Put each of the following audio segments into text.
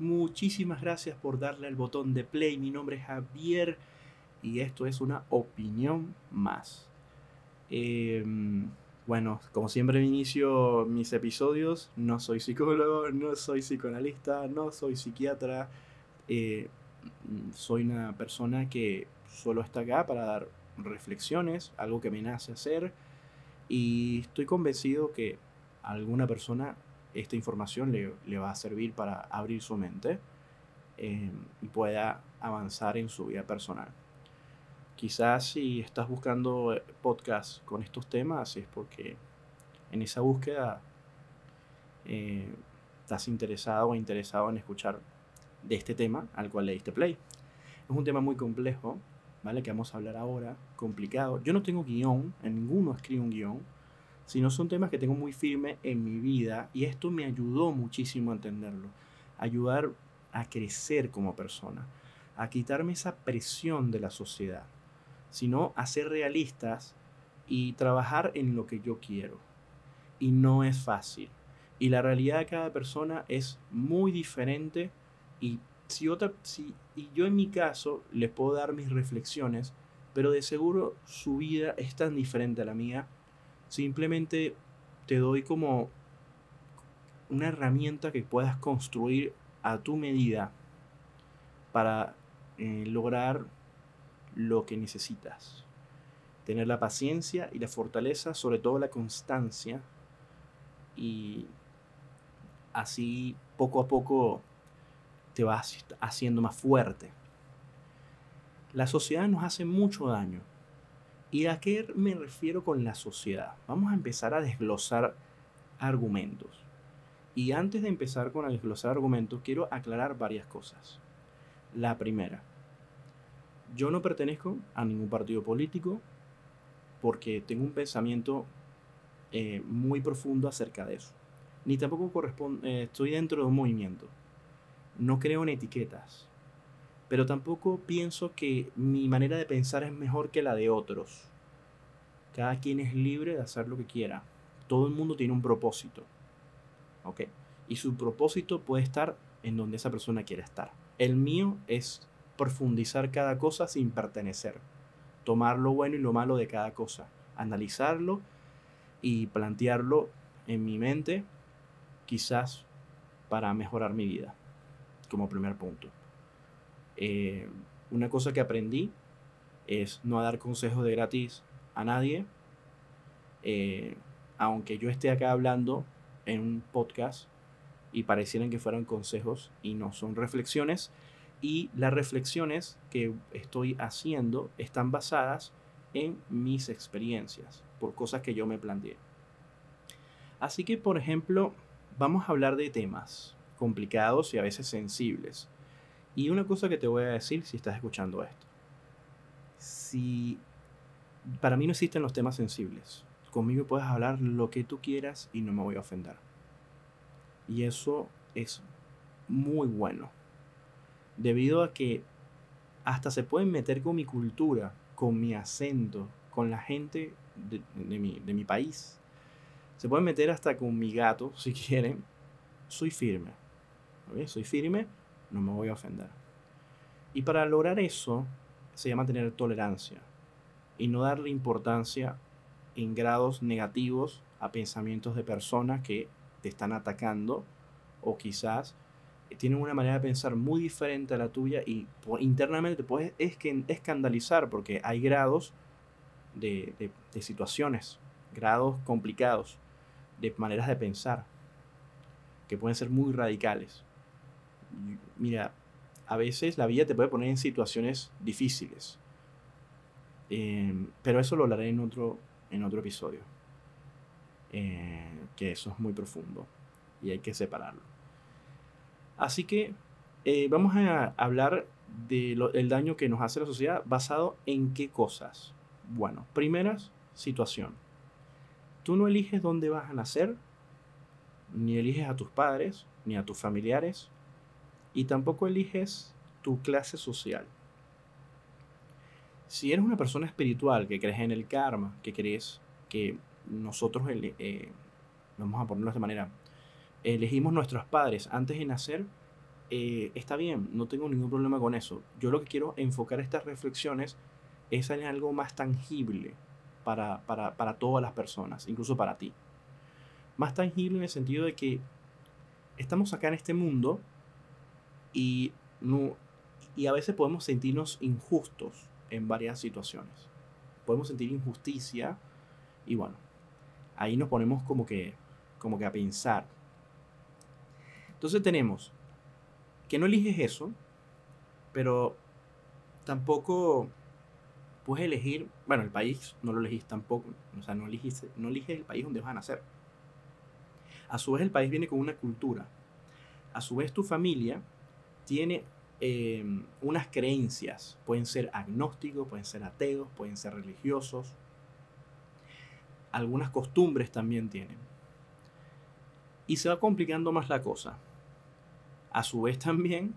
Muchísimas gracias por darle al botón de play. Mi nombre es Javier y esto es una opinión más. Em, bueno, como siempre inicio mis episodios, no soy psicólogo, no soy psicoanalista, no soy psiquiatra. Eh, soy una persona que solo está acá para dar reflexiones, algo que me nace hacer y estoy convencido que alguna persona esta información le, va a servir para abrir su mente em, y pueda avanzar en su vida personal. Quizás si estás buscando eh, podcast con estos temas es porque en esa búsqueda eh, estás interesado o interesado en escuchar de este tema al cual leíste play. Es un tema muy complejo, ¿vale? Que vamos a hablar ahora, complicado. Yo no tengo guion, en ninguno escribo un guion, sino son temas que tengo muy firme en mi vida y esto me ayudó muchísimo a entenderlo, ayudar a crecer como persona, a quitarme esa presión de la sociedad, sino a ser realistas y trabajar en lo que yo quiero. Y no es fácil. Y la realidad de cada persona es muy diferente y si otra si y yo en mi caso les puedo dar mis reflexiones, pero de seguro su vida es tan diferente a la mía. Simplemente te doy como una herramienta que puedas construir a tu medida para eh, lograr lo que necesitas. Tener la paciencia y la fortaleza, sobre todo la constancia, y así poco a poco te vas haciendo más fuerte. La sociedad nos hace mucho daño. ¿Y a qué me refiero con la sociedad? Vamos a empezar a desglosar argumentos. Y antes de empezar con a desglosar argumentos, quiero aclarar varias cosas. La primera, yo no pertenezco a ningún partido político porque tengo un pensamiento eh, muy profundo acerca de eso. Ni tampoco corresponde, eh, estoy dentro de un movimiento. No creo en etiquetas. Pero tampoco pienso que mi manera de pensar es mejor que la de otros. Cada quien es libre de hacer lo que quiera. Todo el mundo tiene un propósito. ¿Ok? Y su propósito puede estar en donde esa persona quiera estar. El mío es profundizar cada cosa sin pertenecer. Tomar lo bueno y lo malo de cada cosa. Analizarlo y plantearlo en mi mente, quizás para mejorar mi vida, como primer punto. Eh, una cosa que aprendí es no dar consejos de gratis a nadie, eh, aunque yo esté acá hablando en un podcast y parecieran que fueran consejos y no son reflexiones, y las reflexiones que estoy haciendo están basadas en mis experiencias, por cosas que yo me planteé. Así que, por ejemplo, vamos a hablar de temas complicados y a veces sensibles. Y una cosa que te voy a decir si estás escuchando esto. Si para mí no existen los temas sensibles. Conmigo puedes hablar lo que tú quieras y no me voy a ofender. Y eso es muy bueno debido a que hasta se pueden meter con mi cultura, con mi acento, con la gente de, mi, país. Se pueden meter hasta con mi gato, si quieren. Soy firme. Soy firme, no me voy a ofender. Y para lograr eso, se llama tener tolerancia y no darle importancia en grados negativos a pensamientos de personas que te están atacando o quizás tienen una manera de pensar muy diferente a la tuya y internamente te puedes escandalizar porque hay grados de, situaciones, grados complicados, de maneras de pensar que pueden ser muy radicales. Mira, a veces la vida te puede poner en situaciones difíciles, em, pero eso lo hablaré en otro, en otro episodio, eh, que eso es muy profundo y hay que separarlo. Así que eh, vamos a hablar del daño que nos hace la sociedad basado en qué cosas. Bueno, primeras, situación. Tú no eliges dónde vas a nacer, ni eliges a tus padres, ni a tus familiares, y tampoco eliges tu clase social. Si eres una persona espiritual que crees en el karma, que crees que nosotros, eh, vamos a ponerlo de manera, elegimos nuestros padres antes de nacer, eh, está bien, no tengo ningún problema con eso. Yo lo que quiero enfocar estas reflexiones es en algo más tangible para, para, para todas las personas, incluso para ti. Más tangible en el sentido de que estamos acá en este mundo y, no, y a veces podemos sentirnos injustos en varias situaciones. Podemos sentir injusticia y bueno, ahí nos ponemos como que, como que a pensar. Entonces tenemos que no eliges eso, pero tampoco puedes elegir, bueno, el país no lo elegís tampoco, o sea, no eliges, no eliges el país donde vas a nacer. A su vez el país viene con una cultura. A su vez tu familia tiene eh, unas creencias. Pueden ser agnósticos, pueden ser ateos, pueden ser religiosos. Algunas costumbres también tienen. Y se va complicando más la cosa. A su vez también,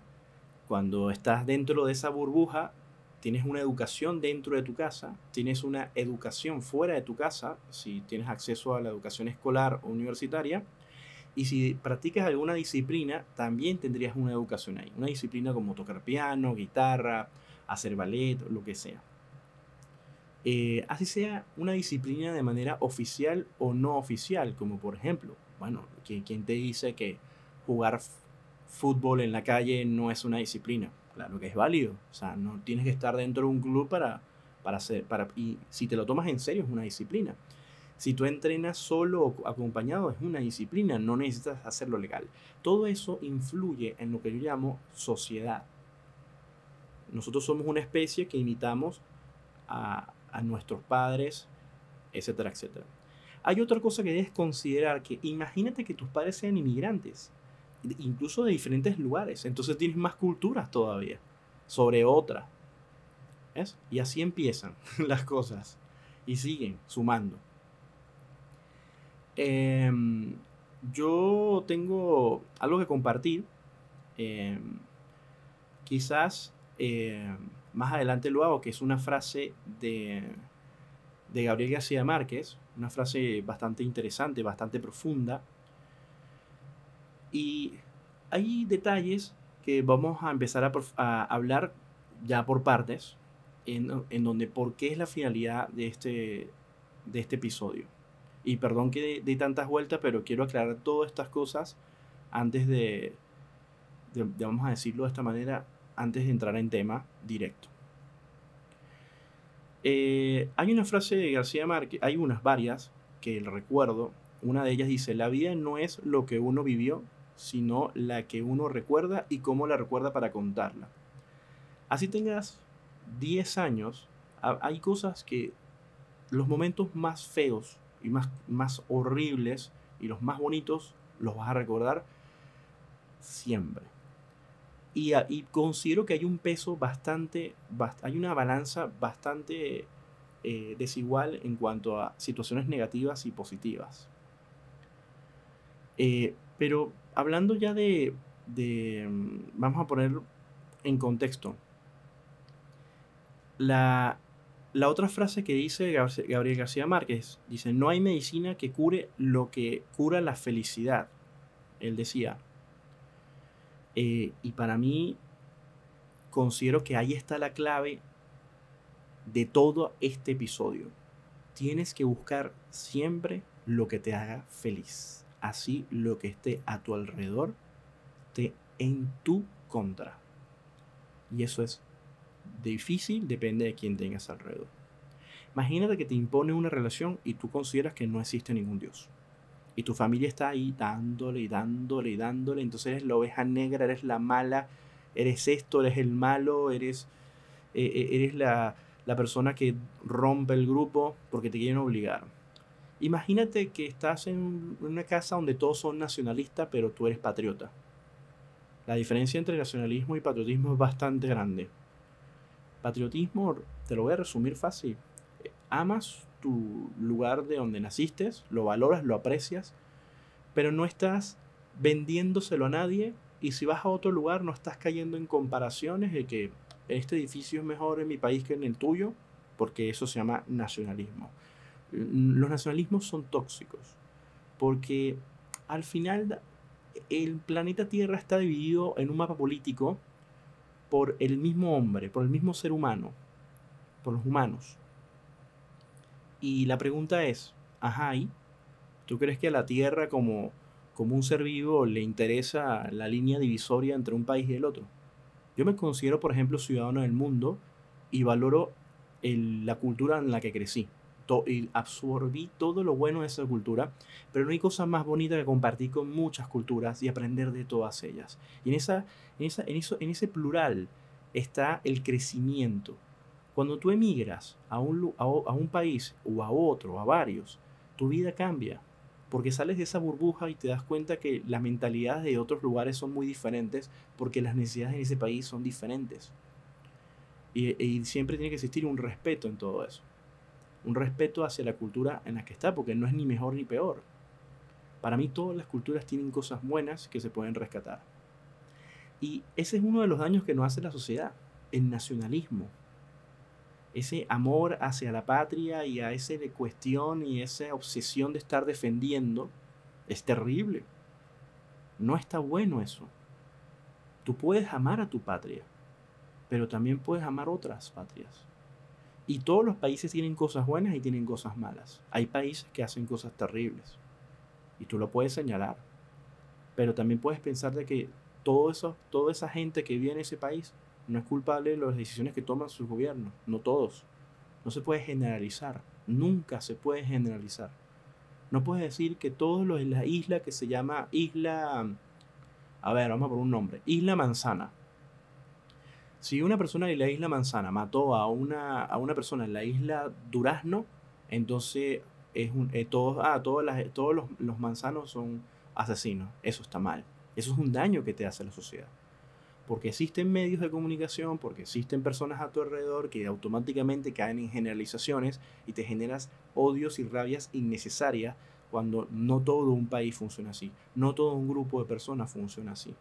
cuando estás dentro de esa burbuja, tienes una educación dentro de tu casa, tienes una educación fuera de tu casa, si tienes acceso a la educación escolar o universitaria, y si practicas alguna disciplina, también tendrías una educación ahí. Una disciplina como tocar piano, guitarra, hacer ballet, lo que sea. Eh, así sea una disciplina de manera oficial o no oficial, como por ejemplo, bueno, ¿quién te dice que jugar fútbol en la calle no es una disciplina? Claro que es válido. O sea, no tienes que estar dentro de un club para, para hacer, para, y si te lo tomas en serio es una disciplina. Si tú entrenas solo o acompañado es una disciplina, no necesitas hacerlo legal. Todo eso influye en lo que yo llamo sociedad. Nosotros somos una especie que imitamos a, a nuestros padres, etcétera, etcétera. Hay otra cosa que debes considerar, que imagínate que tus padres sean inmigrantes, incluso de diferentes lugares, entonces tienes más culturas todavía sobre otra. ¿Ves? Y así empiezan las cosas y siguen sumando. Em, yo tengo algo que compartir. Em, quizás em, más adelante lo hago, que es una frase de, de Gabriel García Márquez, una frase bastante interesante, bastante profunda. Y hay detalles que vamos a empezar a, hablar ya por partes, en, en, donde por qué es la finalidad de este, de este episodio. Y perdón que dé tantas vueltas, pero quiero aclarar todas estas cosas antes de, vamos a decirlo de esta manera, antes de entrar en tema directo. Eh, hay una frase de García Márquez, hay unas varias que recuerdo. Una de ellas dice, la vida no es lo que uno vivió, sino la que uno recuerda y cómo la recuerda para contarla. Así tengas 10 años, hay cosas que los momentos más feos y más, más horribles y los más bonitos los vas a recordar siempre. Y, y considero que hay un peso bastante, hay una balanza bastante eh, desigual en cuanto a situaciones negativas y positivas. Eh, pero hablando ya de, de, mm, vamos a poner en contexto, la, la otra frase que dice Gabriel García Márquez, dice, no hay medicina que cure lo que cura la felicidad. Él decía, eh, y para mí considero que ahí está la clave de todo este episodio. Tienes que buscar siempre lo que te haga feliz. Así lo que esté a tu alrededor esté en tu contra. Y eso es difícil depende de quién tengas alrededor. Imagínate que te impone una relación y tú consideras que no existe ningún Dios. Y tu familia está ahí dándole y dándole y dándole. Entonces eres la oveja negra, eres la mala, eres esto, eres el malo, eres, eh, eh, eres la, la persona que rompe el grupo porque te quieren obligar. Imagínate que estás en una casa donde todos son nacionalistas, pero tú eres patriota. La diferencia entre nacionalismo y patriotismo es bastante grande. Patriotismo, te lo voy a resumir fácil. Amas tu lugar de donde naciste, lo valoras, lo aprecias, pero no estás vendiéndoselo a nadie y si vas a otro lugar no estás cayendo en comparaciones de que este edificio es mejor en mi país que en el tuyo, porque eso se llama nacionalismo. Los nacionalismos son tóxicos, porque al final el planeta Tierra está dividido en un mapa político por el mismo hombre, por el mismo ser humano, por los humanos. Y la pregunta es, ajá. ¿tú crees que a la Tierra como, como un ser vivo le interesa la línea divisoria entre un país y el otro? Yo me considero, por ejemplo, ciudadano del mundo y valoro la cultura en la que crecí. Y absorbí todo lo bueno de esa cultura, pero no hay cosa más bonita que compartir con muchas culturas y aprender de todas ellas. Y en, esa, en, esa, en, eso, en ese plural está el crecimiento. Cuando tú emigras a un, a, un país o a otro, a varios, tu vida cambia, porque sales de esa burbuja y te das cuenta que las mentalidades de otros lugares son muy diferentes porque las necesidades en ese país son diferentes. Y, siempre tiene que existir un respeto en todo eso. Un respeto hacia la cultura en la que está, porque no es ni mejor ni peor. Para mí todas las culturas tienen cosas buenas que se pueden rescatar. Y ese es uno de los daños que nos hace la sociedad, el nacionalismo. Ese amor hacia la patria y a esa cuestión y esa obsesión de estar defendiendo es terrible. No está bueno eso. Tú puedes amar a tu patria, pero también puedes amar otras patrias. Y todos los países tienen cosas buenas y tienen cosas malas. Hay países que hacen cosas terribles. Y tú lo puedes señalar. Pero también puedes pensar de que todo eso, toda esa gente que vive en ese país no es culpable de las decisiones que toman sus gobiernos. No todos. No se puede generalizar. Nunca se puede generalizar. No puedes decir que todos los en la isla que se llama Isla... A ver, vamos a por un nombre. Isla Manzana si una persona en la isla Manzana mató a una, a una persona en la isla Durazno, entonces es un, eh, todos, ah, todos, las, todos los, los, manzanos son asesinos. Eso está mal. Eso es un daño que te hace la sociedad. Porque existen medios de comunicación, porque existen personas a tu alrededor que automáticamente caen en generalizaciones y te generas odios y rabias innecesarias cuando no todo un país funciona así. No todo un grupo de personas funciona así.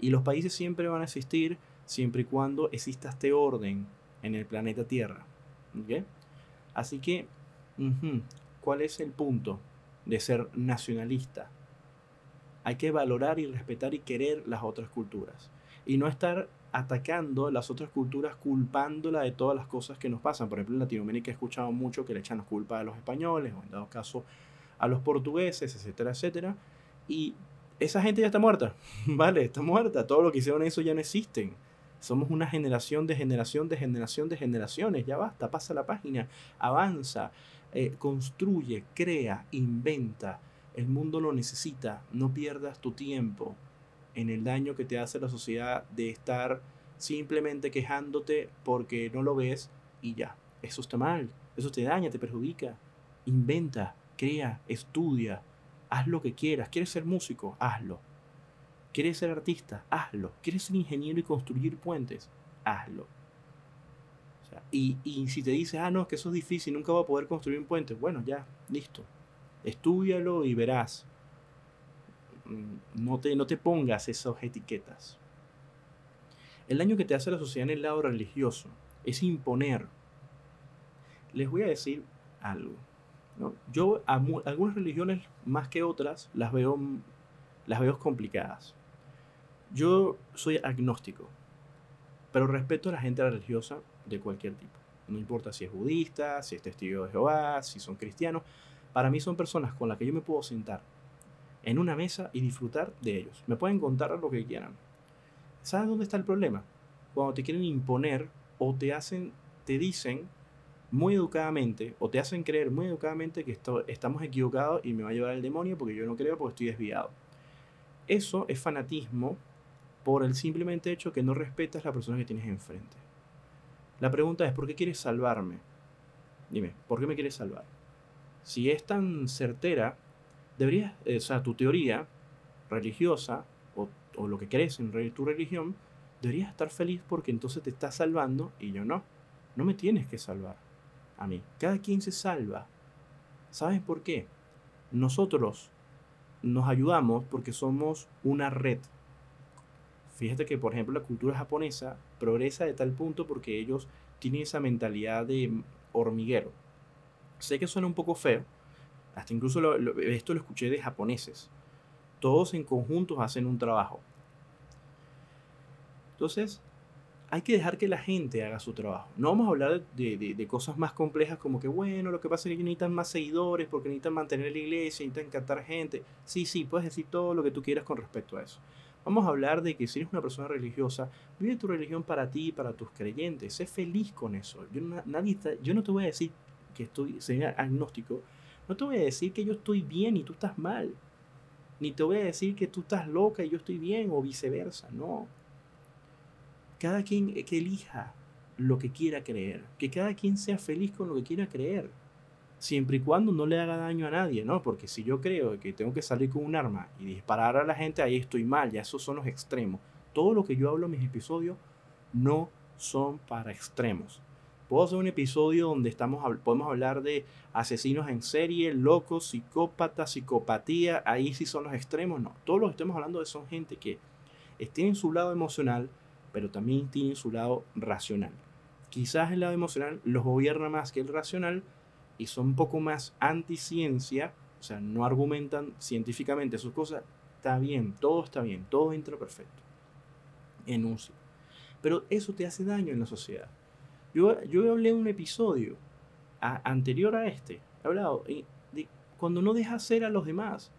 Y los países siempre van a existir siempre y cuando exista este orden en el planeta Tierra. Así que, ¿cuál es el punto de ser nacionalista? Hay que valorar y respetar y querer las otras culturas. Y no estar atacando las otras culturas, culpándola de todas las cosas que nos pasan. Por ejemplo, en Latinoamérica he escuchado mucho que le echan la culpa a los españoles, o en dado caso a los portugueses, etcétera, etcétera. Y esa gente ya está muerta, ¿vale? Está muerta. Todo lo que hicieron eso ya no existen. Somos una generación de generación de generación de generaciones. Ya basta, pasa la página, avanza, eh, construye, crea, inventa. El mundo lo necesita. No pierdas tu tiempo en el daño que te hace la sociedad de estar simplemente quejándote porque no lo ves y ya. Eso está mal. Eso te daña, te perjudica. Inventa, crea, estudia. Haz lo que quieras. ¿Quieres ser músico? Hazlo ¿Quieres ser artista? Hazlo. ¿Quieres ser ingeniero y construir puentes? Hazlo. y, si te dices, ah, no, es que eso es difícil, nunca voy a poder construir un puente, bueno, ya, listo. Estúdialo y verás. Mm, no te, no te pongas esas etiquetas. El daño que te hace la sociedad en el lado religioso es imponer. Les voy a decir algo. Yo algunas religiones más que otras las veo, las veo complicadas. Yo soy agnóstico, pero respeto a la gente religiosa de cualquier tipo. No importa si es budista, si es testigo de Jehová, si son cristianos. Para mí son personas con las que yo me puedo sentar en una mesa y disfrutar de ellos. Me pueden contar lo que quieran. ¿Sabes dónde está el problema? Cuando te quieren imponer o te hacen, te dicen muy educadamente o te hacen creer muy educadamente que estamos equivocados y me va a llevar el demonio porque yo no creo porque estoy desviado. Eso es fanatismo por el simplemente hecho que no respetas la persona que tienes enfrente. La pregunta es, ¿por qué quieres salvarme? Dime, ¿por qué me quieres salvar? Si es tan certera, deberías, eh, o sea, tu teoría religiosa o, o lo que crees en tu religión, deberías estar feliz porque entonces te estás salvando y yo no. No me tienes que salvar a mí. Cada quien se salva. ¿Sabes por qué? Nosotros nos ayudamos porque somos una red. Fíjate que, por ejemplo, la cultura japonesa progresa de tal punto porque ellos tienen esa mentalidad de hormiguero. Sé que suena un poco feo, hasta incluso esto lo escuché de japoneses. Todos en conjuntos hacen un trabajo. Entonces, hay que dejar que la gente haga su trabajo. No vamos a hablar de, de, cosas más complejas como que, bueno, lo que pasa es que necesitan más seguidores porque necesitan mantener la iglesia, necesitan encantar gente. Sí, sí, puedes decir todo lo que tú quieras con respecto a eso. Vamos a hablar de que si eres una persona religiosa, vive tu religión para ti y para tus creyentes. Sé feliz con eso. Yo, yo no te voy a decir que estoy, agnóstico. No te voy a decir que yo estoy bien y tú estás mal. Ni te voy a decir que tú estás loca y yo estoy bien o viceversa. No. Cada quien que elija lo que quiera creer. Que cada quien sea feliz con lo que quiera creer siempre y cuando no le haga daño a nadie, ¿no? Porque si yo creo que tengo que salir con un arma y disparar a la gente, ahí estoy mal, ya esos son los extremos. Todo lo que yo hablo en mis episodios no son para extremos. Puedo hacer un episodio donde estamos, podemos hablar de asesinos en serie, locos, psicópatas, psicopatía, ahí sí son los extremos, no. Todos los que estamos hablando de son gente que tienen su lado emocional, pero también tienen su lado racional. Quizás el lado emocional los gobierna más que el racional, y son un poco más anti-ciencia, o sea, no argumentan científicamente sus cosas, está bien, todo está bien, todo entra perfecto. Enuncio. Pero eso te hace daño en la sociedad. Yo, yo hablé en un episodio anterior a este, he hablado de cuando no dejas ser a los demás,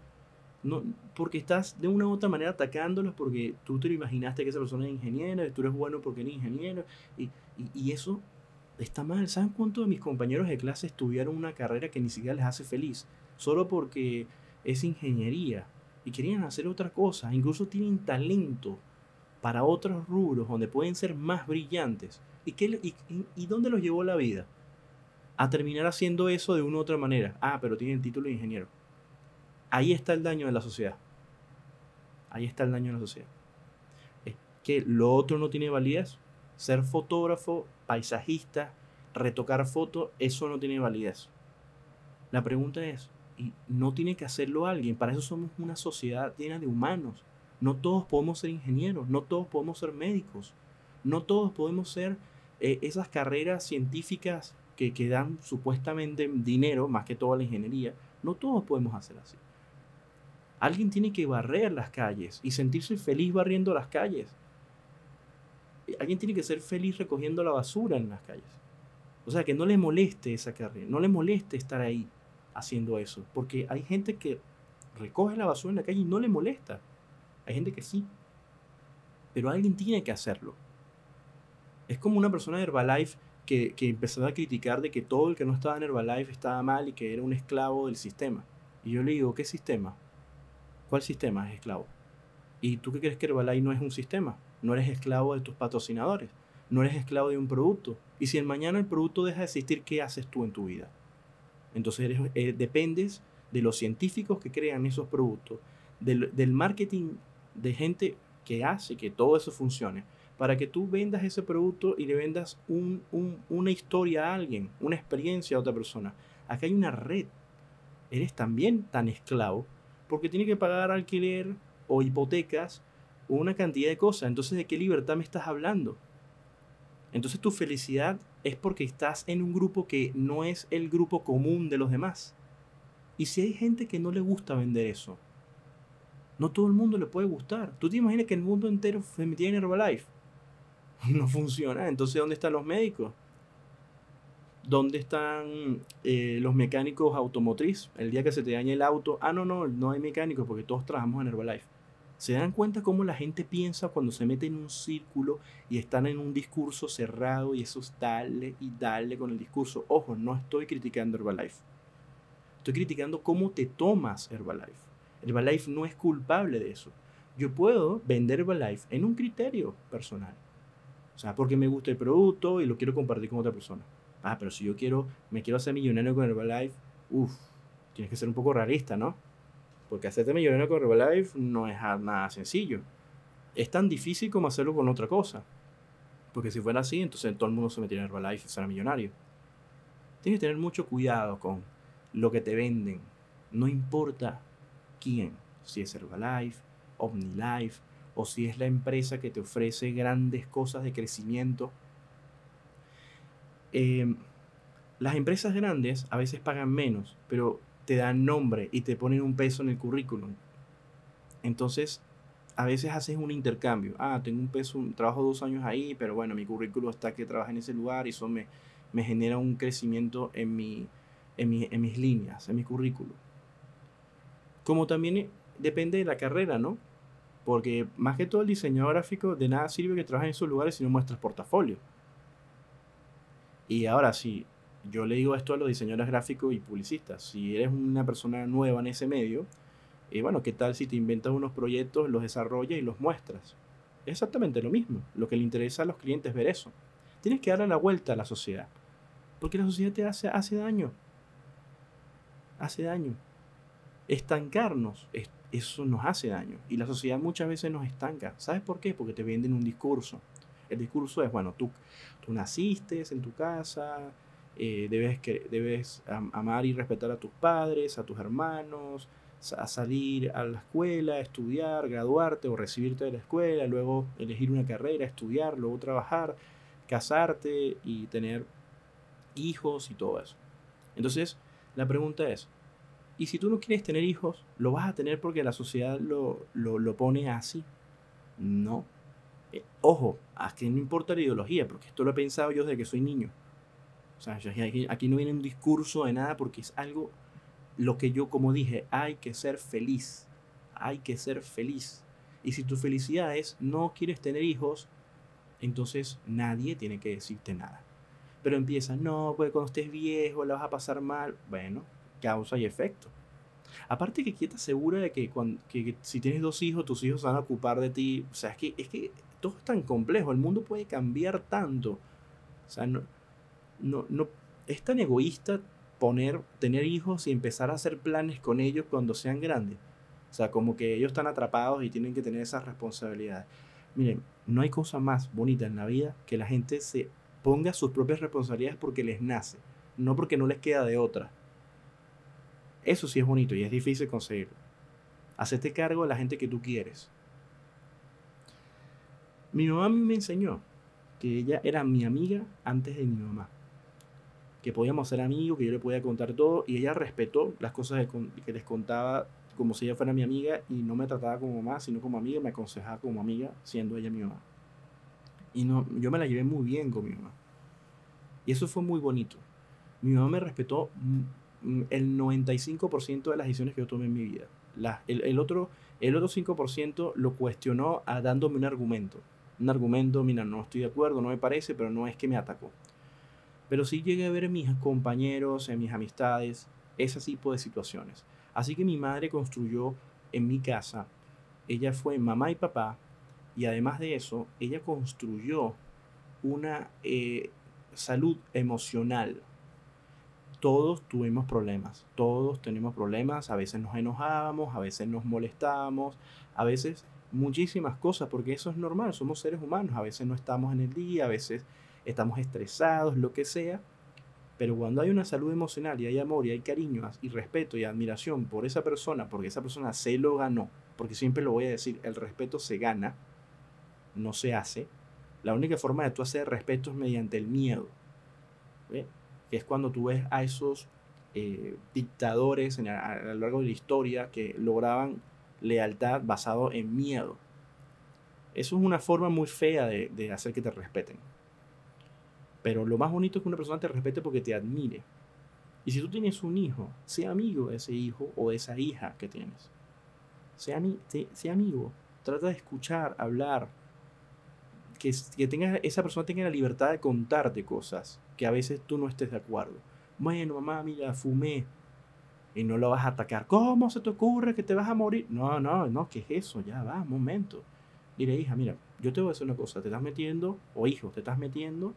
no, porque estás de una u otra manera atacándolos porque tú te lo imaginaste que esa persona es ingeniera, tú eres bueno porque eres ingeniero, y, y, y eso está mal. ¿Saben cuántos de mis compañeros de clase estudiaron una carrera que ni siquiera les hace feliz? Solo porque es ingeniería y querían hacer otra cosa. Incluso tienen talento para otros rubros donde pueden ser más brillantes. ¿Y, qué, y, dónde los llevó la vida? A terminar haciendo eso de una u otra manera. Ah, pero tienen título de ingeniero. Ahí está el daño de la sociedad. Ahí está el daño de la sociedad. Es que lo otro no tiene validez. Ser fotógrafo paisajista, retocar fotos, eso no tiene validez. La pregunta es, ¿y no tiene que hacerlo alguien? Para eso somos una sociedad llena de humanos. No todos podemos ser ingenieros, no todos podemos ser médicos, no todos podemos ser eh, esas carreras científicas que, que dan supuestamente dinero, más que toda la ingeniería. No todos podemos hacer así. Alguien tiene que barrer las calles y sentirse feliz barriendo las calles alguien tiene que ser feliz recogiendo la basura en las calles. O sea, que no le moleste esa carrera, no le moleste estar ahí haciendo eso. Porque hay gente que recoge la basura en la calle y no le molesta. Hay gente que sí. Pero alguien tiene que hacerlo. Es como una persona de Herbalife que, que empezó a criticar de que todo el que no estaba en Herbalife estaba mal y que era un esclavo del sistema. Y yo le digo, ¿qué sistema? ¿Cuál sistema es esclavo? ¿Y tú qué crees que Herbalife no es un sistema? No eres esclavo de tus patrocinadores. No eres esclavo de un producto. Y si el mañana el producto deja de existir, ¿qué haces tú en tu vida? Entonces eres, eh, dependes de los científicos que crean esos productos, del, marketing de gente que hace que todo eso funcione, para que tú vendas ese producto y le vendas una historia a alguien, una experiencia a otra persona. Aquí hay una red. Eres también tan esclavo porque tiene que pagar alquiler o hipotecas una cantidad de cosas. Entonces, ¿de qué libertad me estás hablando? Entonces tu felicidad es porque estás en un grupo que no es el grupo común de los demás. Y si hay gente que no le gusta vender eso, no todo el mundo le puede gustar. ¿Tú te imaginas que el mundo entero se metiera en Herbalife? No funciona. Entonces, ¿dónde están los médicos? ¿Dónde están eh, los mecánicos automotriz? El día que se te dañe el auto, ah, no, no, no hay mecánicos porque todos trabajamos en Herbalife. ¿Se dan cuenta cómo la gente piensa cuando se mete en un círculo y están en un discurso cerrado y eso es darle y darle con el discurso? Ojo, no estoy criticando Herbalife. Estoy criticando cómo te tomas Herbalife. Herbalife no es culpable de eso. Yo puedo vender Herbalife en un criterio personal. O sea, porque me gusta el producto y lo quiero compartir con otra persona. Ah, pero si yo quiero, me quiero hacer millonario con Herbalife, uff, tienes que ser un poco realista, ¿no? Porque hacerte millonario con Herbalife no es nada sencillo. Es tan difícil como hacerlo con otra cosa. Porque si fuera así, entonces todo el mundo se metiera en Herbalife y será millonario. Tienes que tener mucho cuidado con lo que te venden. No importa quién. Si es Herbalife, OmniLife, o si es la empresa que te ofrece grandes cosas de crecimiento. Em, las empresas grandes a veces pagan menos, pero te dan nombre y te ponen un peso en el currículum. Entonces, a veces haces un intercambio. Ah, tengo un peso, trabajo dos años ahí, pero bueno, mi currículo está que trabaja en ese lugar y eso me, me genera un crecimiento en, mi, en, mi, en mis líneas, en mi currículo. Como también eh, depende de la carrera, ¿no? Porque más que todo el diseñador gráfico de nada sirve que trabajes en esos lugares si no muestras portafolio. Y ahora sí, yo le digo esto a los diseñadores gráficos y publicistas. Si eres una persona nueva en ese medio, y bueno, ¿qué tal si te inventas unos proyectos, los desarrollas y los muestras? Es exactamente lo mismo. Lo que le interesa a los clientes es ver eso. Tienes que darle la vuelta a la sociedad. Porque la sociedad te hace, hace daño. Hace daño. Estancarnos, eso nos hace daño. Y la sociedad muchas veces nos estanca. ¿Sabes por qué? Porque te venden un discurso. El discurso es, bueno, tú, tú naciste en tu casa, eh, debes, que, debes amar y respetar a tus padres, a tus hermanos, a salir a la escuela, estudiar, graduarte o recibirte de la escuela, luego elegir una carrera, estudiar, luego trabajar, casarte y tener hijos y todo eso. Entonces, la pregunta es, ¿y si tú no quieres tener hijos, lo vas a tener porque la sociedad lo, lo, pone así? No. Eh, ojo, aquí no importa la ideología, porque esto lo he pensado yo desde que soy niño. O sea, aquí, no viene un discurso de nada porque es algo lo que yo como dije, hay que ser feliz, hay que ser feliz. Y si tu felicidad es no quieres tener hijos, entonces nadie tiene que decirte nada. Pero empieza, no, pues cuando estés viejo la vas a pasar mal. Bueno, causa y efecto. Aparte que quieta segura de que, cuando, que, si tienes dos hijos, tus hijos van a ocupar de ti. O sea, es que, es que todo es tan complejo, el mundo puede cambiar tanto. O sea, no, no, no es tan egoísta poner, tener hijos y empezar a hacer planes con ellos cuando sean grandes. O sea, como que ellos están atrapados y tienen que tener esas responsabilidades. Miren, no hay cosa más bonita en la vida que la gente se ponga sus propias responsabilidades porque les nace, no porque no les queda de otra. Eso sí es bonito y es difícil conseguirlo. Hacete cargo de la gente que tú quieres. Mi mamá me enseñó que ella era mi amiga antes de mi mamá que podíamos ser amigos, que yo le podía contar todo, y ella respetó las cosas que les contaba como si ella fuera mi amiga y no me trataba como mamá, sino como amiga, me aconsejaba como amiga, siendo ella mi mamá. Y no, yo me la llevé muy bien con mi mamá. Y eso fue muy bonito. Mi mamá me respetó el 95% de las decisiones que yo tomé en mi vida. el, el, otro, el otro 5% lo cuestionó a, dándome un argumento. Un argumento, mira, no estoy de acuerdo, no me parece, pero no es que me atacó. Pero sí llegué a ver en mis compañeros, en mis amistades, ese tipo de situaciones. Así que mi madre construyó en mi casa, ella fue mamá y papá, y además de eso, ella construyó una eh, salud emocional. Todos tuvimos problemas, todos tenemos problemas, a veces nos enojábamos, a veces nos molestábamos, a veces muchísimas cosas, porque eso es normal, somos seres humanos, a veces no estamos en el día, a veces estamos estresados, lo que sea, pero cuando hay una salud emocional y hay amor y hay cariño y respeto y admiración por esa persona, porque esa persona se lo ganó, porque siempre lo voy a decir, el respeto se gana, no se hace. La única forma de tú hacer respeto es mediante el miedo. Que es cuando tú ves a esos eh, dictadores a, lo largo de la historia que lograban lealtad basado en miedo. Eso es una forma muy fea de hacer que te respeten. Pero lo más bonito es que una persona te respete porque te admire. Y si tú tienes un hijo, sea amigo de ese hijo o de esa hija que tienes. Sea, sea amigo. Trata de escuchar, hablar. Que, que tenga, esa persona tenga la libertad de contarte cosas que a veces tú no estés de acuerdo. Bueno, mamá, mira, fumé. Y no lo vas a atacar. ¿Cómo se te ocurre que te vas a morir? No, no, no, ¿qué es eso? Ya va, un momento. Dile, hija, mira, yo te voy a decir una cosa. Te estás metiendo, o hijo, te estás metiendo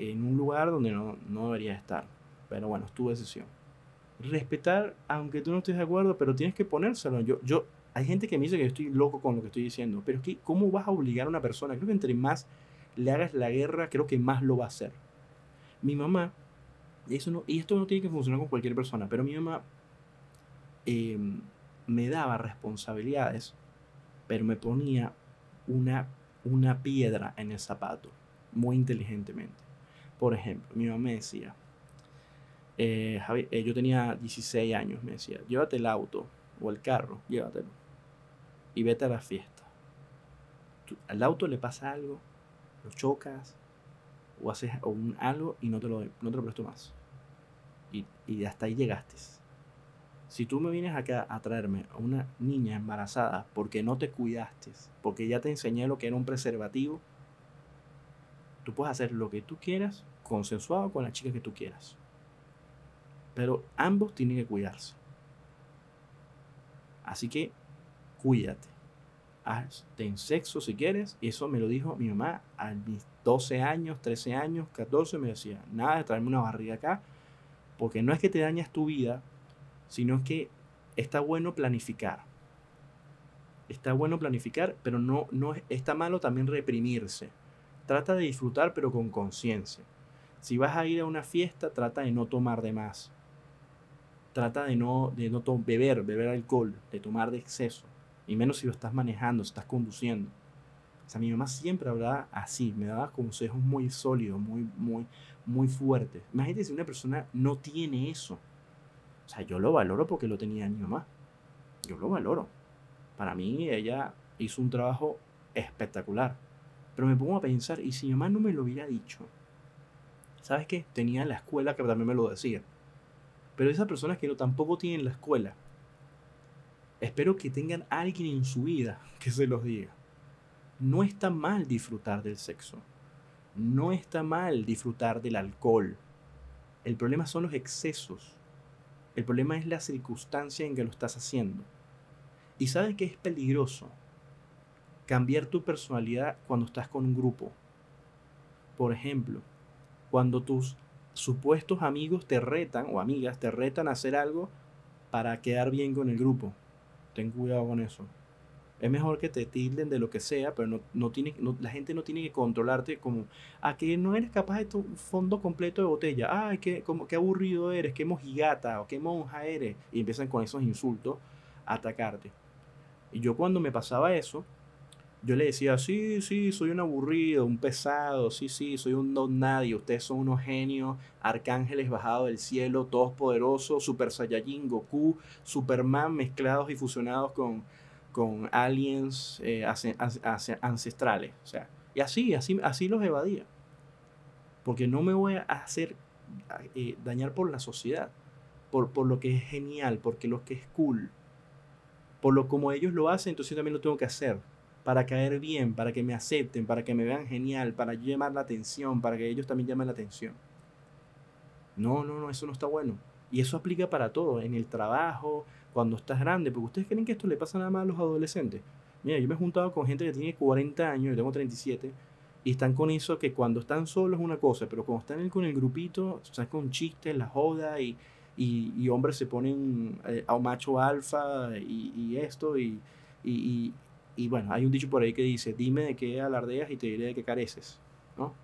en un lugar donde no, no debería estar. Pero bueno, es tu decisión. Respetar, aunque tú no estés de acuerdo, pero tienes que ponérselo. Yo, yo, hay gente que me dice que estoy loco con lo que estoy diciendo, pero es que, ¿cómo vas a obligar a una persona? Creo que entre más le hagas la guerra, creo que más lo va a hacer. Mi mamá, eso no, y esto no tiene que funcionar con cualquier persona, pero mi mamá em, me daba responsabilidades, pero me ponía una, una piedra en el zapato, muy inteligentemente. Por ejemplo, mi mamá me decía, eh, eh, yo tenía 16 años, me decía, llévate el auto o el carro, llévatelo. y vete a la fiesta. al auto le pasa algo, lo chocas o haces un, algo y no te, lo, no te lo presto más. Y, y hasta ahí llegaste. Si tú me vienes acá a traerme a una niña embarazada porque no te cuidaste, porque ya te enseñé lo que era un preservativo, puedes hacer lo que tú quieras, consensuado con la chica que tú quieras. Pero ambos tienen que cuidarse. Así que cuídate. ten sexo si quieres. Y eso me lo dijo mi mamá a mis 12 años, 13 años, 14. Me decía, nada de traerme una barriga acá. Porque no es que te dañas tu vida, sino que está bueno planificar. Está bueno planificar, pero no, no está malo también reprimirse. Trata de disfrutar, pero con conciencia. Si vas a ir a una fiesta, trata de no tomar de más. Trata de no, de no beber, beber alcohol, de tomar de exceso. Y menos si lo estás manejando, si estás conduciendo. O sea, mi mamá siempre hablaba así, me daba consejos muy sólidos, muy, muy, muy fuertes. Imagínate si una persona no tiene eso. O sea, yo lo valoro porque lo tenía mi mamá. Yo lo valoro. Para mí ella hizo un trabajo espectacular. Pero me pongo a pensar, ¿y si mi mamá no me lo hubiera dicho? ¿Sabes qué? Tenía la escuela que también me lo decía. Pero esas personas que no, tampoco tienen la escuela, espero que tengan alguien en su vida que se los diga. No está mal disfrutar del sexo. No está mal disfrutar del alcohol. El problema son los excesos. El problema es la circunstancia en que lo estás haciendo. Y sabes que es peligroso cambiar tu personalidad cuando estás con un grupo. Por ejemplo, cuando tus supuestos amigos te retan o amigas te retan a hacer algo para quedar bien con el grupo. Ten cuidado con eso. Es mejor que te tilden de lo que sea, pero no, no tiene, la gente no tiene que controlarte como a que no eres capaz de tu fondo completo de botella. Ay, qué, como, qué aburrido eres, qué mojigata o qué monja eres. Y empiezan con esos insultos a atacarte. Y yo cuando me pasaba eso, yo le decía, sí, sí, soy un aburrido, un pesado, sí, sí, soy un don nadie, ustedes son unos genios, arcángeles bajados del cielo, todos poderosos, Super Saiyajin, Goku, Superman mezclados y fusionados con, con aliens eh, ancestrales. O sea, y así, así, así los evadía. Porque no me voy a hacer eh, dañar por la sociedad, por, por lo que es genial, porque lo que es cool, por lo como ellos lo hacen, entonces yo también lo tengo que hacer para caer bien, para que me acepten, para que me vean genial, para llamar la atención, para que ellos también llamen la atención. No, no, no, eso no está bueno. Y eso aplica para todo, en el trabajo, cuando estás grande, porque ustedes creen que esto le pasa nada más a los adolescentes. Mira, yo me he juntado con gente que tiene 40 años, yo tengo 37, y están con eso que cuando están solos es una cosa, pero cuando están con el grupito, con chistes, la joda, y, y, hombres se ponen eh, a macho alfa, y, y esto, y, y, y bueno, hay un dicho por ahí que dice, dime de qué alardeas y te diré de qué careces. ¿no?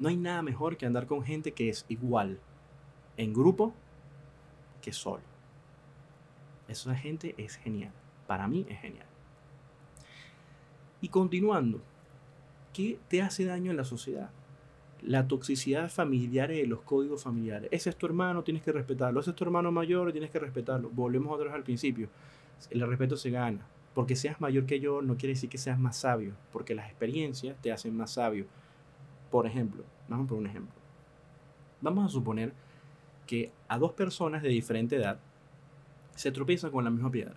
no hay nada mejor que andar con gente que es igual en grupo que solo. Esa gente es genial. Para mí es genial. Y continuando, ¿qué te hace daño en la sociedad? La toxicidad familiar y los códigos familiares. Ese es tu hermano, tienes que respetarlo. Ese es tu hermano mayor, tienes que respetarlo. Volvemos otra vez al principio. El respeto se gana. Porque seas mayor que yo no quiere decir que seas más sabio, porque las experiencias te hacen más sabio. Por ejemplo, vamos por un ejemplo. Vamos a suponer que a dos personas de diferente edad se tropiezan con la misma piedra.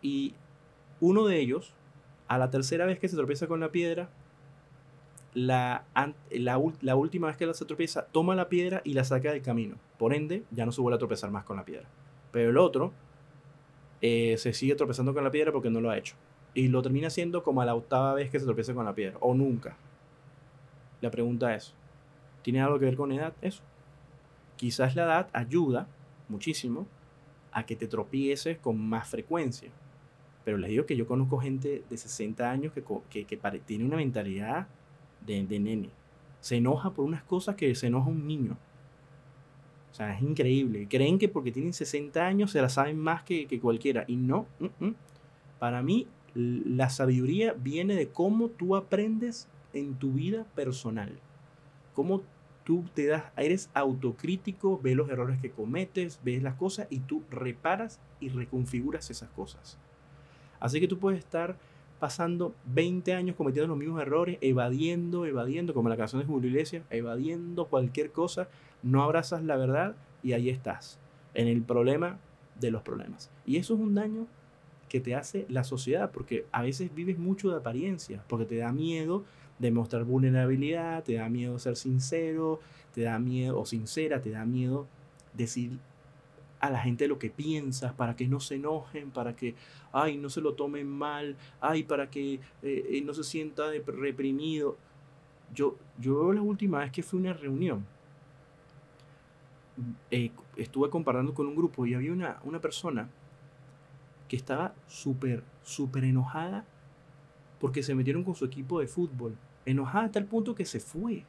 Y uno de ellos, a la tercera vez que se tropieza con la piedra, la, la, la, última vez que se tropieza, toma la piedra y la saca del camino. Por ende, ya no se vuelve a tropezar más con la piedra. Pero el otro eh, se sigue tropezando con la piedra porque no lo ha hecho. Y lo termina haciendo como a la octava vez que se tropieza con la piedra, o nunca. La pregunta es, ¿tiene algo que ver con edad eso? Quizás la edad ayuda muchísimo a que te tropieces con más frecuencia. Pero les digo que yo conozco gente de 60 años que, que, que tiene una mentalidad de, de nene. Se enoja por unas cosas que se enoja un niño. O sea, es increíble. Creen que porque tienen 60 años se la saben más que, cualquiera. Y no. Para mí, la sabiduría viene de cómo tú aprendes en tu vida personal. Cómo tú te das, eres autocrítico, ves los errores que cometes, ves las cosas y tú reparas y reconfiguras esas cosas. Así que tú puedes estar pasando 20 años cometiendo los mismos errores, evadiendo, evadiendo, como la canción de Julio Iglesias, evadiendo cualquier cosa, no abrazas la verdad y ahí estás, en el problema de los problemas. Y eso es un daño que te hace la sociedad, porque a veces vives mucho de apariencia, porque te da miedo demostrar vulnerabilidad, te da miedo ser sincero, te da miedo, o sincera, te da miedo decir a la gente lo que piensas, para que no se enojen, para que, ay, no se lo tomen mal, ay, para que eh, eh, no se sienta reprimido. Yo, yo la última vez que fui a una reunión, eh, estuve comparando con un grupo y había una, una persona que estaba súper, súper enojada porque se metieron con su equipo de fútbol. Enojada hasta el punto que se fue.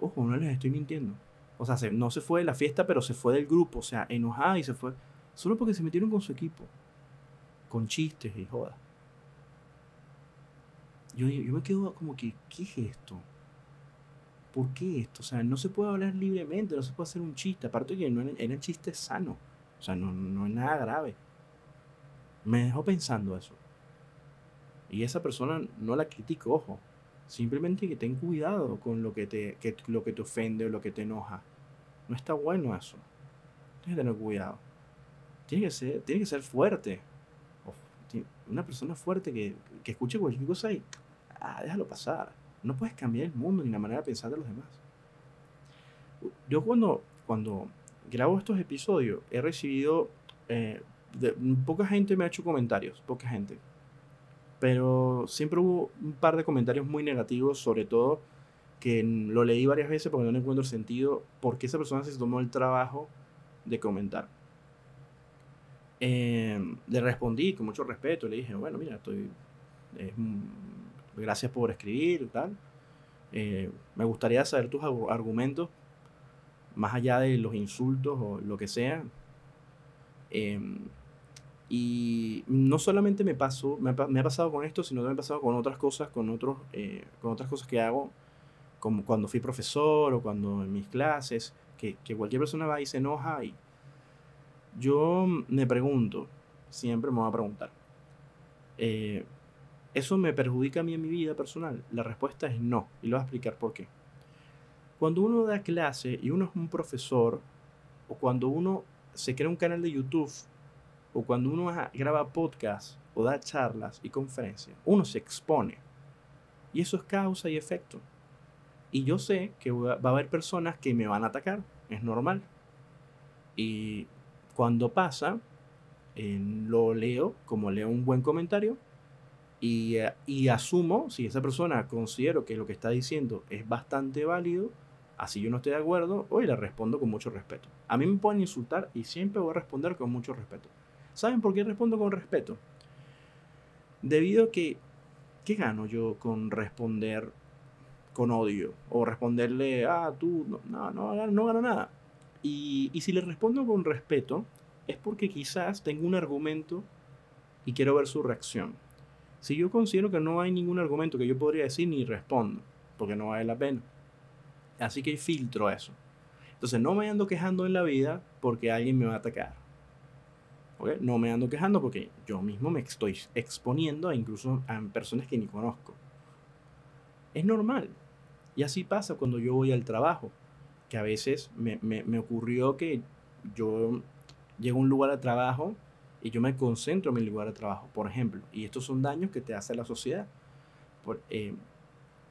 Ojo, no les estoy mintiendo. O sea, no se fue de la fiesta, pero se fue del grupo. O sea, enojada y se fue. Solo porque se metieron con su equipo. Con chistes y jodas. Yo, yo me quedo como que, ¿qué es esto? ¿Por qué esto? O sea, no se puede hablar libremente, no se puede hacer un chiste. Aparte que no era chiste sano. O sea, no, no es nada grave. Me dejó pensando eso. Y esa persona no la critico, ojo. Simplemente que ten cuidado con lo que te, lo que te ofende o lo que te enoja. No está bueno eso. Tienes que tener cuidado. Tiene que ser, tiene que ser fuerte. Una persona fuerte que, que escuche cualquier cosa y ah, déjalo pasar. No puedes cambiar el mundo ni la manera de pensar de los demás. Yo cuando, cuando grabo estos episodios he recibido... Eh, poca gente me ha hecho comentarios, poca gente pero siempre hubo un par de comentarios muy negativos, sobre todo que lo leí varias veces porque no encuentro sentido por qué esa persona se tomó el trabajo de comentar. Em, le respondí con mucho respeto, le dije, bueno, mira, estoy, gracias por escribir y tal. Eh, me gustaría saber tus argumentos, más allá de los insultos o lo que sea. Eh, y no solamente me pasó, me, ha pasado con esto, sino que me ha pasado con otras cosas, con, otros, eh, con otras cosas que hago, como cuando fui profesor o cuando en mis clases, que, que, cualquier persona va y se enoja. Y yo me pregunto, siempre me voy a preguntar, eh, ¿eso me perjudica a mí en mi vida personal? La respuesta es no, y lo voy a explicar por qué. Cuando uno da clase y uno es un profesor, o cuando uno se crea un canal de YouTube o cuando uno graba podcast o da charlas y conferencias, uno se expone. Y eso es causa y efecto. Y yo sé que va a haber personas que me van a atacar, es normal. Y cuando pasa, lo leo como leo un buen comentario y, asumo, si esa persona considero que lo que está diciendo es bastante válido, así yo no estoy de acuerdo, hoy le respondo con mucho respeto. A mí me pueden insultar y siempre voy a responder con mucho respeto. ¿Saben por qué respondo con respeto? Debido a que, ¿qué gano yo con responder con odio? O responderle, ah, tú, no, no, no, no gano nada. Y si le respondo con respeto, es porque quizás tengo un argumento y quiero ver su reacción. Si yo considero que no hay ningún argumento que yo podría decir, ni respondo, porque no vale la pena. Así que filtro eso. Entonces no me ando quejando en la vida porque alguien me va a atacar. No me ando quejando porque yo mismo me estoy exponiendo a incluso a personas que ni conozco. Es normal. Y así pasa cuando yo voy al trabajo, que a veces me, me, ocurrió que yo llego a un lugar de trabajo y yo me concentro en mi lugar de trabajo, por ejemplo. Y estos son daños que te hace la sociedad. Por, eh,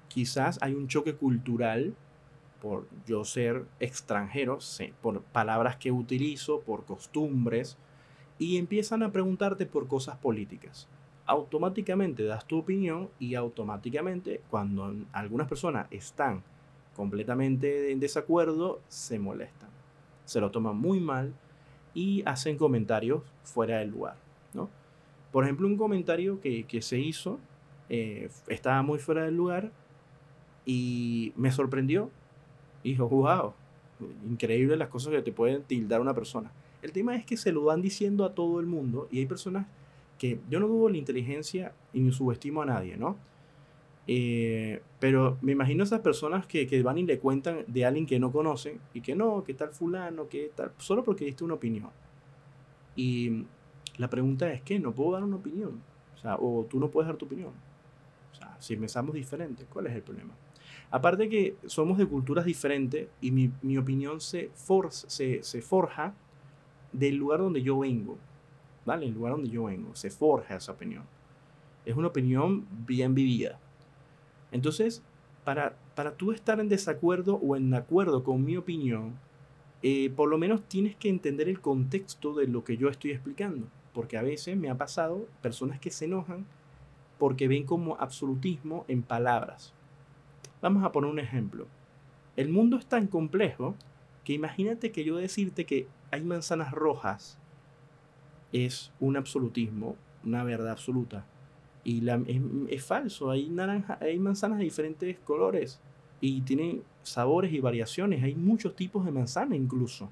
quizás hay un choque cultural por yo ser extranjero, por palabras que utilizo, por costumbres, y empiezan a preguntarte por cosas políticas. Automáticamente das tu opinión y automáticamente cuando algunas personas están completamente en desacuerdo, se molestan. Se lo toman muy mal y hacen comentarios fuera del lugar. ¿no? Por ejemplo, un comentario que, se hizo eh, estaba muy fuera del lugar y me sorprendió. Dijo, wow, increíble las cosas que te pueden tildar una persona. El tema es que se lo van diciendo a todo el mundo y hay personas que yo no dudo la inteligencia y ni subestimo a nadie, ¿no? Eh, pero me imagino esas personas que, que, van y le cuentan de alguien que no conocen y que no, que tal fulano, que tal, solo porque diste una opinión. Y la pregunta es que no puedo dar una opinión. sea, o tú no puedes dar tu opinión. O sea, si pensamos diferente, ¿cuál es el problema? Aparte que somos de culturas diferentes y mi, mi opinión se, se, se forja del lugar donde yo vengo. ¿Vale? El lugar donde yo vengo. Se forja esa opinión. Es una opinión bien vivida. Entonces, para, para tú estar en desacuerdo o en acuerdo con mi opinión, eh, por lo menos tienes que entender el contexto de lo que yo estoy explicando. Porque a veces me ha pasado personas que se enojan porque ven como absolutismo en palabras. Vamos a poner un ejemplo. El mundo es tan complejo que imagínate que yo decirte que hay manzanas rojas es un absolutismo, una verdad absoluta. Y la, es, falso, hay, naranja, hay manzanas de diferentes colores y tienen sabores y variaciones, hay muchos tipos de manzana incluso.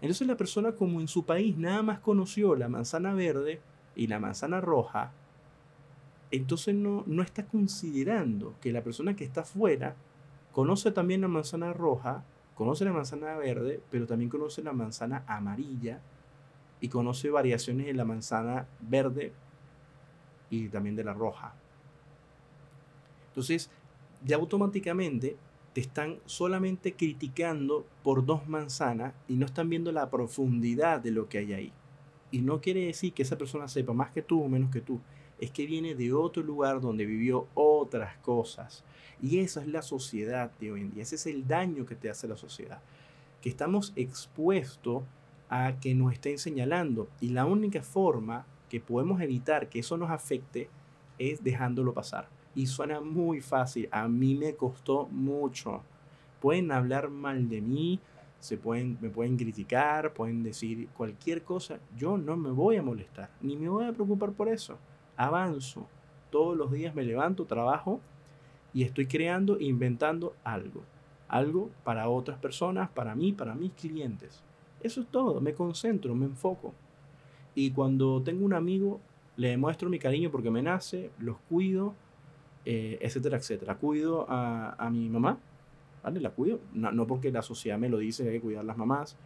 Entonces la persona como en su país nada más conoció la manzana verde y la manzana roja, entonces no, no está considerando que la persona que está afuera conoce también la manzana roja, conoce la manzana verde, pero también conoce la manzana amarilla y conoce variaciones de la manzana verde y también de la roja. Entonces, ya automáticamente te están solamente criticando por dos manzanas y no están viendo la profundidad de lo que hay ahí. Y no quiere decir que esa persona sepa más que tú o menos que tú. Es que viene de otro lugar donde vivió otras cosas. Y esa es la sociedad de hoy en día. Ese es el daño que te hace la sociedad. Que estamos expuestos a que nos estén señalando. Y la única forma que podemos evitar que eso nos afecte es dejándolo pasar. Y suena muy fácil. A mí me costó mucho. Pueden hablar mal de mí, se pueden, me pueden criticar, pueden decir cualquier cosa. Yo no me voy a molestar, ni me voy a preocupar por eso. Avanzo. Todos los días me levanto, trabajo y estoy creando, inventando algo. Algo para otras personas, para mí, para mis clientes. Eso es todo. Me concentro, me enfoco. Y cuando tengo un amigo, le demuestro mi cariño porque me nace, los cuido, eh, etcétera, etcétera. Cuido a, mi mamá, ¿vale? La cuido. No, porque la sociedad me lo dice que hay que cuidar a las mamás,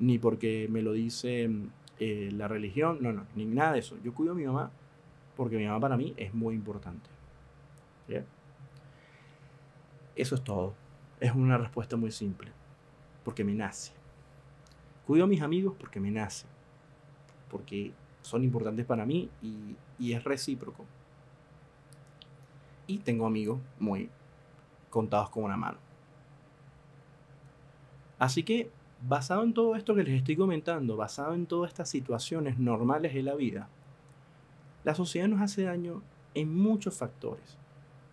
ni porque me lo dice eh, la religión, no, no, ni nada de eso. Yo cuido a mi mamá porque mi mamá para mí es muy importante. Eso es todo. Es una respuesta muy simple. Porque me nace. Cuido a mis amigos porque me nace. Porque son importantes para mí y, es recíproco. Y tengo amigos muy contados con una mano. Así que, basado en todo esto que les estoy comentando, basado en todas estas situaciones normales de la vida, la sociedad nos hace daño en muchos factores.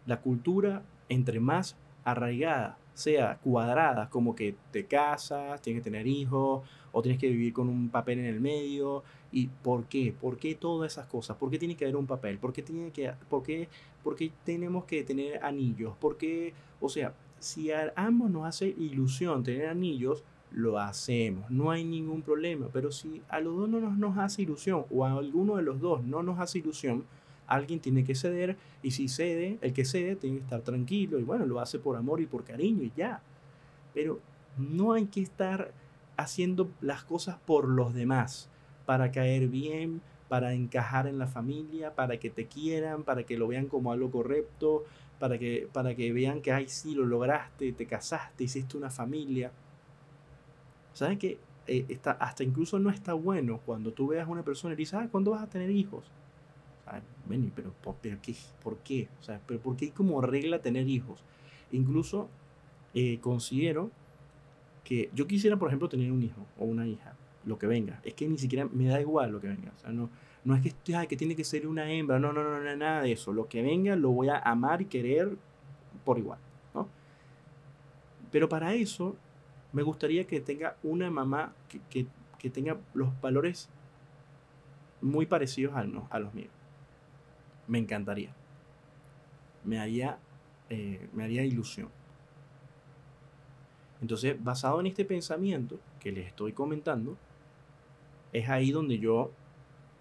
La cultura, entre más arraigada, sea cuadrada, como que te casas, tienes que tener hijos, o tienes que vivir con un papel en el medio. ¿Y por qué? ¿Por qué todas esas cosas? ¿Por qué tiene que haber un papel? ¿Por qué, tiene que, por qué, por qué tenemos que tener anillos? ¿Por qué? O sea, si a ambos nos hace ilusión tener anillos, lo hacemos, no hay ningún problema. Pero si a los dos no nos, nos hace ilusión, o a alguno de los dos no nos hace ilusión, alguien tiene que ceder y si cede, el que cede tiene que estar tranquilo y bueno, lo hace por amor y por cariño y ya. Pero no hay que estar haciendo las cosas por los demás, para caer bien, para encajar en la familia, para que te quieran, para que lo vean como algo correcto, para que, para que vean que, ay, sí, lo lograste, te casaste, hiciste una familia. ¿Saben que eh, está, hasta incluso no está bueno cuando tú veas a una persona y dices, ah, ¿cuándo vas a tener hijos? pero, pero ¿qué? ¿por qué? O sea, pero ¿por qué hay como regla tener hijos? Incluso eh, considero que yo quisiera, por ejemplo, tener un hijo o una hija, lo que venga. Es que ni siquiera me da igual lo que venga. O sea, no, no es que, ay, que tiene que ser una hembra, no, no, no, no, nada de eso. Lo que venga lo voy a amar y querer por igual, ¿no? Pero para eso me gustaría que tenga una mamá que, que, que tenga los valores muy parecidos a, no, a los míos me encantaría. Me haría, eh, me haría ilusión. Entonces, basado en este pensamiento que les estoy comentando, es ahí donde yo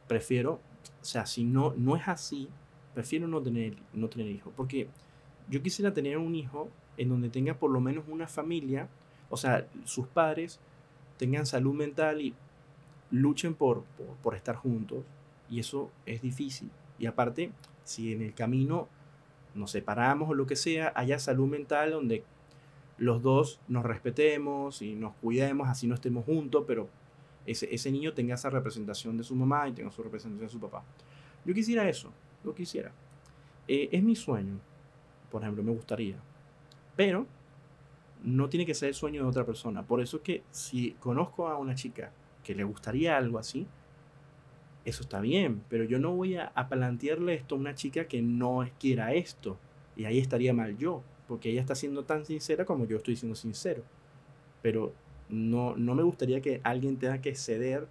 prefiero, o sea, si no, no es así, prefiero no tener, no tener hijos. Porque yo quisiera tener un hijo en donde tenga por lo menos una familia, o sea, sus padres tengan salud mental y luchen por, por, por estar juntos. Y eso es difícil Y aparte, si en el camino nos separamos o lo que sea, haya salud mental donde los dos nos respetemos y nos cuidemos, así no estemos juntos, pero ese, ese niño tenga esa representación de su mamá y tenga su representación de su papá. Yo quisiera eso, lo quisiera. Eh, es mi sueño, por ejemplo, me gustaría. Pero no tiene que ser el sueño de otra persona. Por eso es que si conozco a una chica que le gustaría algo así, eso está bien, pero yo no voy a, a plantearle esto a una chica que no quiera esto. Y ahí estaría mal yo, porque ella está siendo tan sincera como yo estoy siendo sincero. Pero no, no me gustaría que alguien tenga que ceder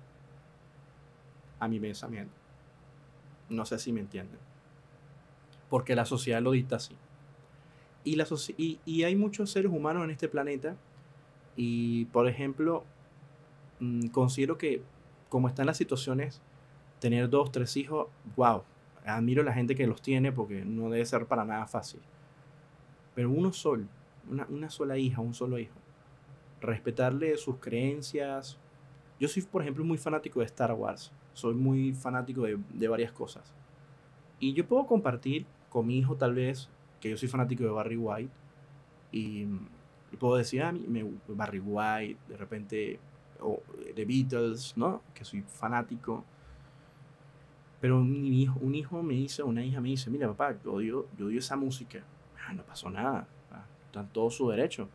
a mi pensamiento. No sé si me entienden. Porque la sociedad lo dicta así. Y, la y, y hay muchos seres humanos en este planeta. Y, por ejemplo, mm, considero que como están las situaciones, tener dos, tres hijos, wow, admiro a la gente que los tiene porque no debe ser para nada fácil. Pero uno solo, una, una sola hija, un solo hijo, respetarle sus creencias. Yo soy, por ejemplo, muy fanático de Star Wars. Soy muy fanático de, de varias cosas. Y yo puedo compartir con mi hijo tal vez que yo soy fanático de Barry White. Y, puedo decir, ah, me, Barry White, de repente, o The Beatles, ¿no? Que soy fanático. Pero un hijo, un hijo me dice, una hija me dice, mira papá, yo odio, yo odio esa música. Ah, no pasó nada. Ah, está en todo su derecho.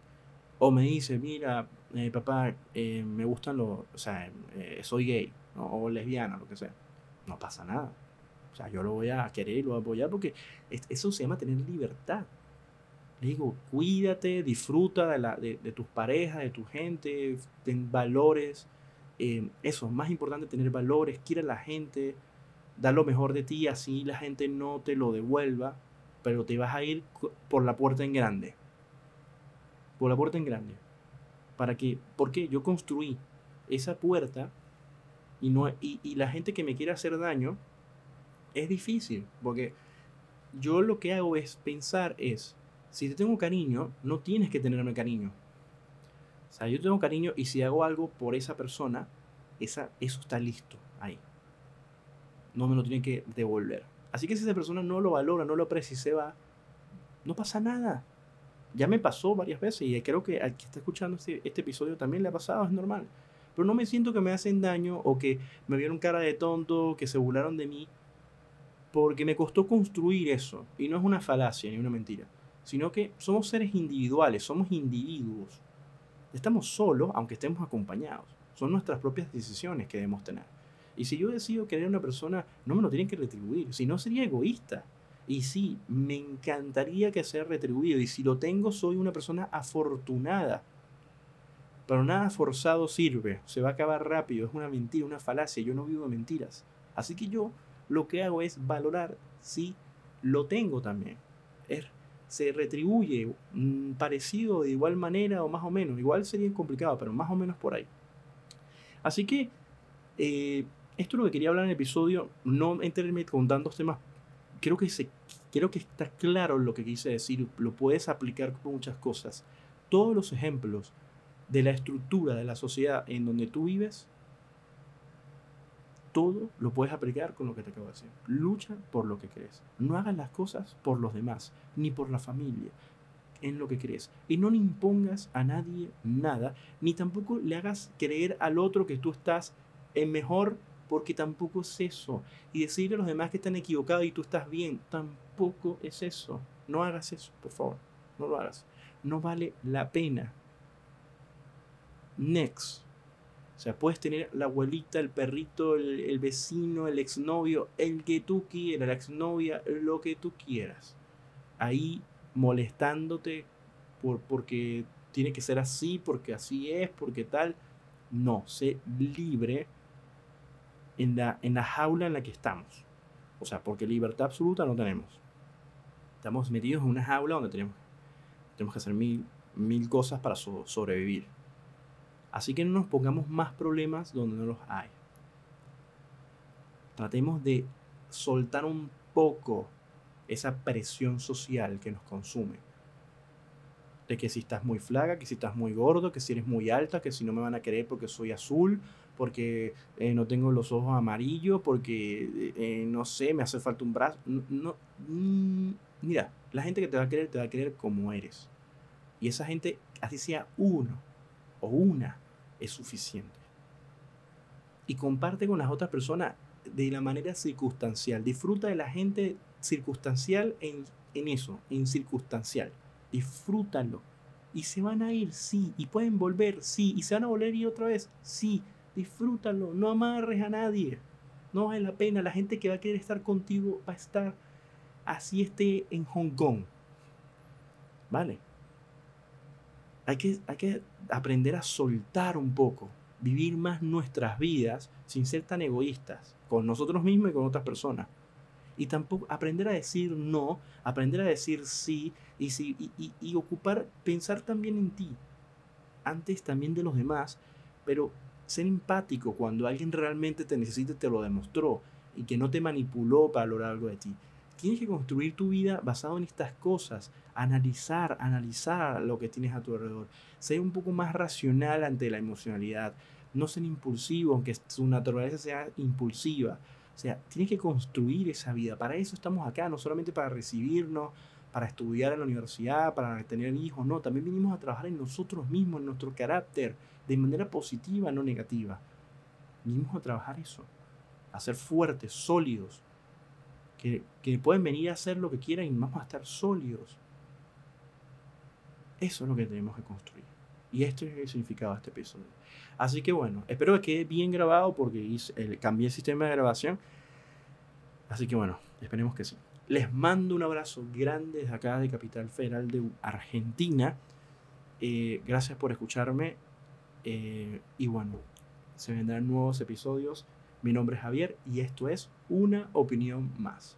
O me dice, mira, eh, papá, eh, me gustan los, o sea, eh, soy gay, o lesbiana, lo que sea. No pasa nada. O sea, yo lo voy a querer y lo voy a apoyar porque eso se llama tener libertad. Le digo, cuídate, disfruta de, la, de, tus parejas, de tu gente, ten valores. eso, más importante tener valores, quiere a la gente, da lo mejor de ti, así la gente no te lo devuelva, pero te vas a ir por la puerta en grande. Por la puerta en grande. Para que, porque yo construí esa puerta y, no, y, y la gente que me quiere hacer daño es difícil, porque yo lo que hago es pensar es, si te tengo cariño, no tienes que tenerme cariño. O sea, yo tengo cariño y si hago algo por esa persona, esa, eso está listo ahí. No me lo tienen que devolver. Así que si esa persona no lo valora, no lo aprecia se va, no pasa nada. Ya me pasó varias veces y creo que al que está escuchando este, este episodio también le ha pasado, es normal. Pero no me siento que me hacen daño o que me vieron cara de tonto, que se burlaron de mí, porque me costó construir eso. Y no es una falacia ni una mentira, sino que somos seres individuales, somos individuos. Estamos solos, aunque estemos acompañados. Son nuestras propias decisiones que debemos tener. Y si yo decido querer a una persona, no me lo tienen que retribuir, si no sería egoísta. Y sí, me encantaría que sea retribuido. Y si lo tengo, soy una persona afortunada. Pero nada forzado sirve. Se va a acabar rápido. Es una mentira, una falacia. Yo no vivo de mentiras. Así que yo lo que hago es valorar si lo tengo también. Es, se retribuye mm, parecido de igual manera o más o menos. Igual sería complicado, pero más o menos por ahí. Así que eh, esto es lo que quería hablar en el episodio. No enterarme con tantos temas. Creo que, se, creo que está claro lo que quise decir. Lo puedes aplicar con muchas cosas. Todos los ejemplos de la estructura de la sociedad en donde tú vives todo lo puedes aplicar con lo que te acabo de decir. Lucha por lo que crees. No hagas las cosas por los demás, ni por la familia, en lo que crees. Y no le impongas a nadie nada, ni tampoco le hagas creer al otro que tú estás en mejor, porque tampoco es eso. Y decirle a los demás que están equivocados y tú estás bien, tampoco es eso. No hagas eso, por favor. No lo hagas. No vale la pena. Next. O sea, puedes tener la abuelita, el perrito, el, vecino, el exnovio, el que tú quieras, la exnovia, lo que tú quieras. Ahí molestándote por, porque tiene que ser así, porque así es, porque tal. No, sé libre en la, en la jaula en la que estamos. O sea, porque libertad absoluta no tenemos. Estamos metidos en una jaula donde tenemos, tenemos que hacer mil, mil cosas para sobrevivir. Así que no nos pongamos más problemas donde no los hay. Tratemos de soltar un poco esa presión social que nos consume. De que si estás muy flaca, que si estás muy gordo, que si eres muy alta, que si no me van a querer porque soy azul, porque eh, no tengo los ojos amarillos, porque eh, no sé, me hace falta un brazo. No, mm, mira, la gente que te va a querer, te va a querer como eres. Y esa gente, así sea uno o una, es suficiente. Y comparte con las otras personas de la manera circunstancial. Disfruta de la gente circunstancial en, en eso, en circunstancial. Disfrútalo. Y se van a ir, sí. Y pueden volver, sí. Y se van a volver y otra vez, sí. Disfrútalo. No amarres a nadie. No vale la pena. La gente que va a querer estar contigo va a estar así esté en Hong Kong. ¿Vale? Hay que, hay que aprender a soltar un poco. Vivir más nuestras vidas sin ser tan egoístas. Con nosotros mismos y con otras personas y tampoco aprender a decir no, aprender a decir sí y, sí, y, ocupar, pensar también en ti, antes también de los demás, pero ser empático cuando alguien realmente te necesita, te lo demostró y que no te manipuló para lograr algo de ti. Tienes que construir tu vida basado en estas cosas, analizar, analizar lo que tienes a tu alrededor, ser un poco más racional ante la emocionalidad, no ser impulsivo, aunque su naturaleza sea impulsiva, o sea, tienes que construir esa vida. Para eso estamos acá, no solamente para recibirnos, para estudiar en la universidad, para tener hijos, no, también vinimos a trabajar en nosotros mismos, en nuestro carácter, de manera positiva, no negativa. Vinimos a trabajar eso, a ser fuertes, sólidos, que, que pueden venir a hacer lo que quieran y vamos a estar sólidos. Eso es lo que tenemos que construir. Y esto es el significado de este episodio. Así que bueno, espero que quede bien grabado porque cambié el sistema de grabación. Así que bueno, esperemos que sí. Les mando un abrazo grande desde acá de Capital Federal de Argentina. Eh, gracias por escucharme. Eh, y bueno, se vendrán nuevos episodios. Mi nombre es Javier y esto es Una Opinión Más.